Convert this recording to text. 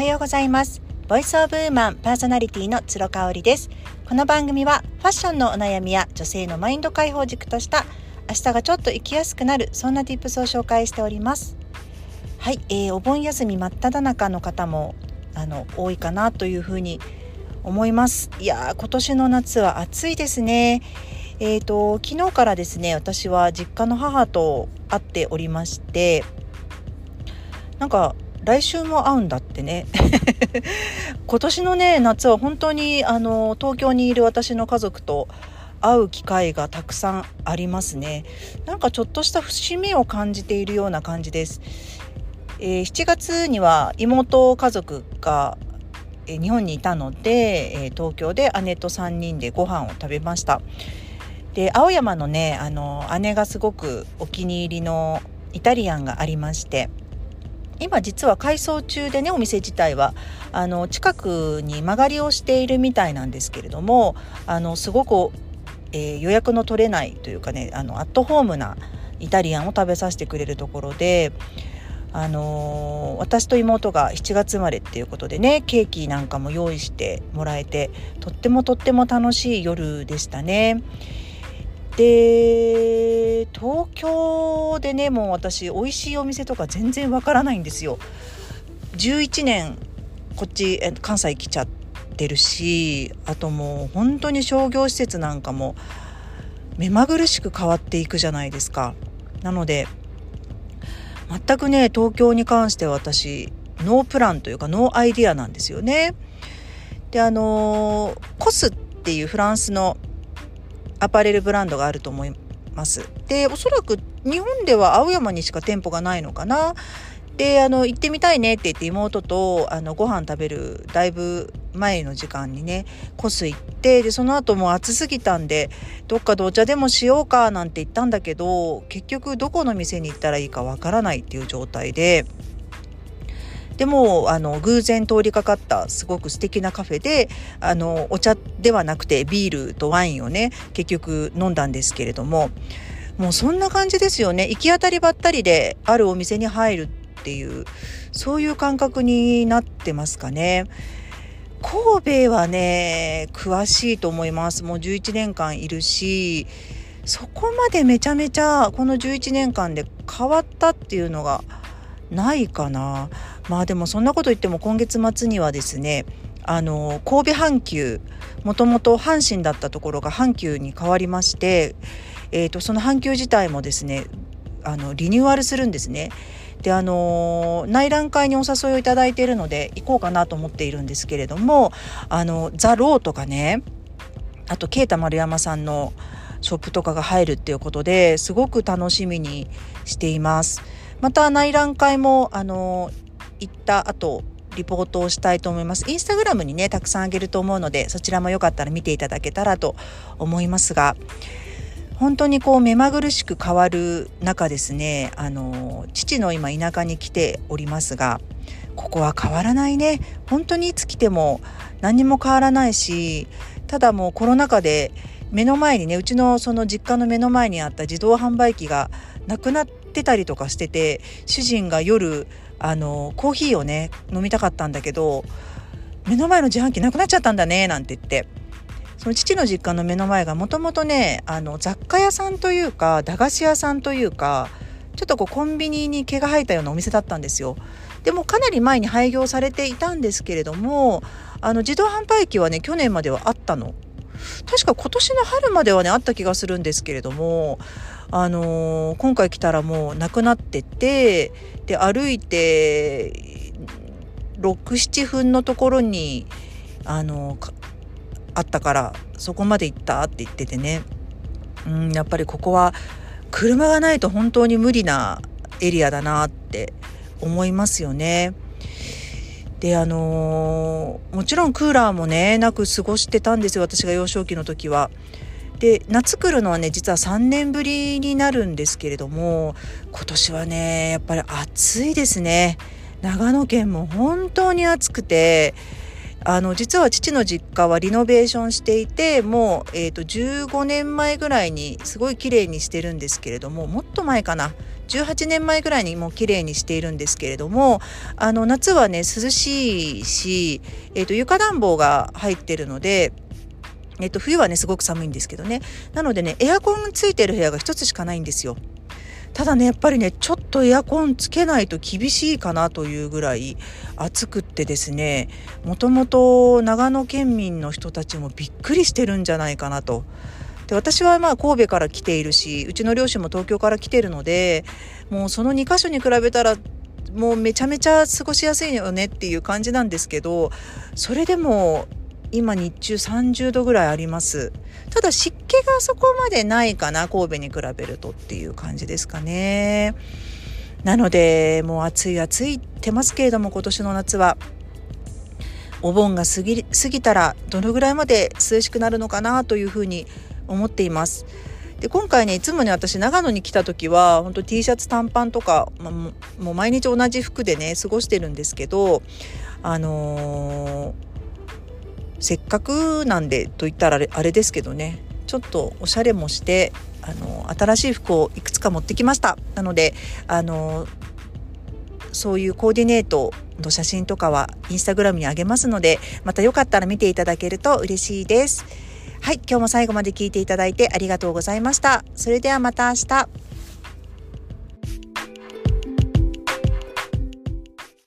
はようございます。ボイスオブウーマンパーソナリティの鶴香織です。この番組はファッションのお悩みや女性のマインド解放軸とした明日がちょっと生きやすくなるそんな tips を紹介しております。はい、えー、お盆休み真っ只中の方もあの多いかなというふうに思います。いや今年の夏は暑いですね。えーと昨日からですね私は実家の母と会っておりましてなんか来週も会うんだってね。今年のね夏は本当にあの東京にいる私の家族と会う機会がたくさんありますね。なんかちょっとした節目を感じているような感じです、えー、7月には妹家族が日本にいたので、東京で姉と3人でご飯を食べました。で青山のねあの姉がすごくお気に入りのイタリアンがありまして。今実は改装中でねお店自体はあの近くに間借りをしているみたいなんですけれどもあのすごく、えー、予約の取れないというかねあのアットホームなイタリアンを食べさせてくれるところで。あのー、私と妹が7月生まれっていうことでねケーキなんかも用意してもらえてとってもとっても楽しい夜でしたね。で東京でねもう私美味しいお店とか全然わからないんですよ。11年こっち関西来ちゃってるしあともう本当に商業施設なんかも目まぐるしく変わっていくじゃないですか。なので全くね東京に関しては私ノープランというかノーアイディアなんですよね。であのコスっていうフランスのアパレルブランドがあると思います。でおそらく日本では青山にしか店舗がないのかな。であの行ってみたいねって言って妹とあのご飯食べるだいぶ前の時間にねコス行ってでその後も暑すぎたんでどっかでお茶でもしようかなんて言ったんだけど結局どこの店に行ったらいいかわからないっていう状態で。でもあの偶然通りかかったすごく素敵なカフェであのお茶ではなくてビールとワインをね結局飲んだんですけれどももうそんな感じですよね。行き当たりばったりであるお店に入るっていうそういう感覚になってますかね。神戸はね詳しいと思います。もう11年間いるしそこまでめちゃめちゃこの11年間で変わったっていうのがないかな。まあでもそんなこと言っても今月末にはですねあの神戸阪急もともと阪神だったところが阪急に変わりまして、えーと、その阪急自体もですねあのリニューアルするんですね。であの内覧会にお誘いをいただいているので行こうかなと思っているんですけれどもあのザ・ローとかねあと啓太丸山さんのショップとかが入るっていうことですごく楽しみにしています。また内覧会もあの行った後リポートをしたいと思います。インスタグラムにね、たくさんあげると思うので、そちらもよかったら見ていただけたらと思いますが、本当にこう目まぐるしく変わる中ですね、あの、父の今田舎に来ておりますが、ここは変わらないね。本当にいつ来ても何にも変わらないし、ただもうコロナ禍で目の前にね、うちのその実家の目の前にあった自動販売機がなくなってたりとかしてて、主人が夜あのコーヒーをね飲みたかったんだけど目の前の自販機なくなっちゃったんだねなんて言ってその父の実家の目の前がもともとねあの雑貨屋さんというか駄菓子屋さんというかちょっとこうコンビニに毛が生えたようなお店だったんですよ。でもかなり前に廃業されていたんですけれどもあの自動販売機はね去年まではあったの。確か今年の春まではねあった気がするんですけれどもあのー、今回来たらもうなくなっててで歩いて67分のところにあのー、あったからそこまで行ったって言っててねうんやっぱりここは車がないと本当に無理なエリアだなって思いますよね。であのー、もちろんクーラーもねなく過ごしてたんですよ私が幼少期の時は。で夏来るのはね実は3年ぶりになるんですけれども今年はねやっぱり暑いですね。長野県も本当に暑くてあの実は父の実家はリノベーションしていてもう、えーと、15年前ぐらいにすごい綺麗にしてるんですけれどももっと前かな？18年前ぐらいにもう綺麗にしているんですけれどもあの夏はね涼しいし、えーと、床暖房が入ってるのでえっと、冬はねすごく寒いんですけどね。なのでねエアコンついてる部屋が一つしかないんですよ。ただねやっぱりねちょっとエアコンつけないと厳しいかなというぐらい暑くってですねもともと長野県民の人たちもびっくりしてるんじゃないかなと。で私はまあ神戸から来ているしうちの両親も東京から来てるのでもうその2か所に比べたらもうめちゃめちゃ過ごしやすいよねっていう感じなんですけどそれでも今日中30度ぐらいあります。ただ湿気がそこまでないかな神戸に比べるとっていう感じですかね。なのでもう暑い暑いってますけれども今年の夏は。お盆が過ぎ過ぎたらどのぐらいまで涼しくなるのかなというふうに思っています。で今回ねいつもね私長野に来た時は本当 T シャツ短パンとか、まもう毎日同じ服でね過ごしてるんですけどあのー、せっかくなんでと言ったらあれですけどねちょっとおしゃれもしてあの新しい服をいくつか持ってきましたなのであのそういうコーディネートの写真とかはインスタグラムにあげますのでまたよかったら見ていただけると嬉しいです。はい、今日も最後まで聞いていただいてありがとうございました。それではまた明日。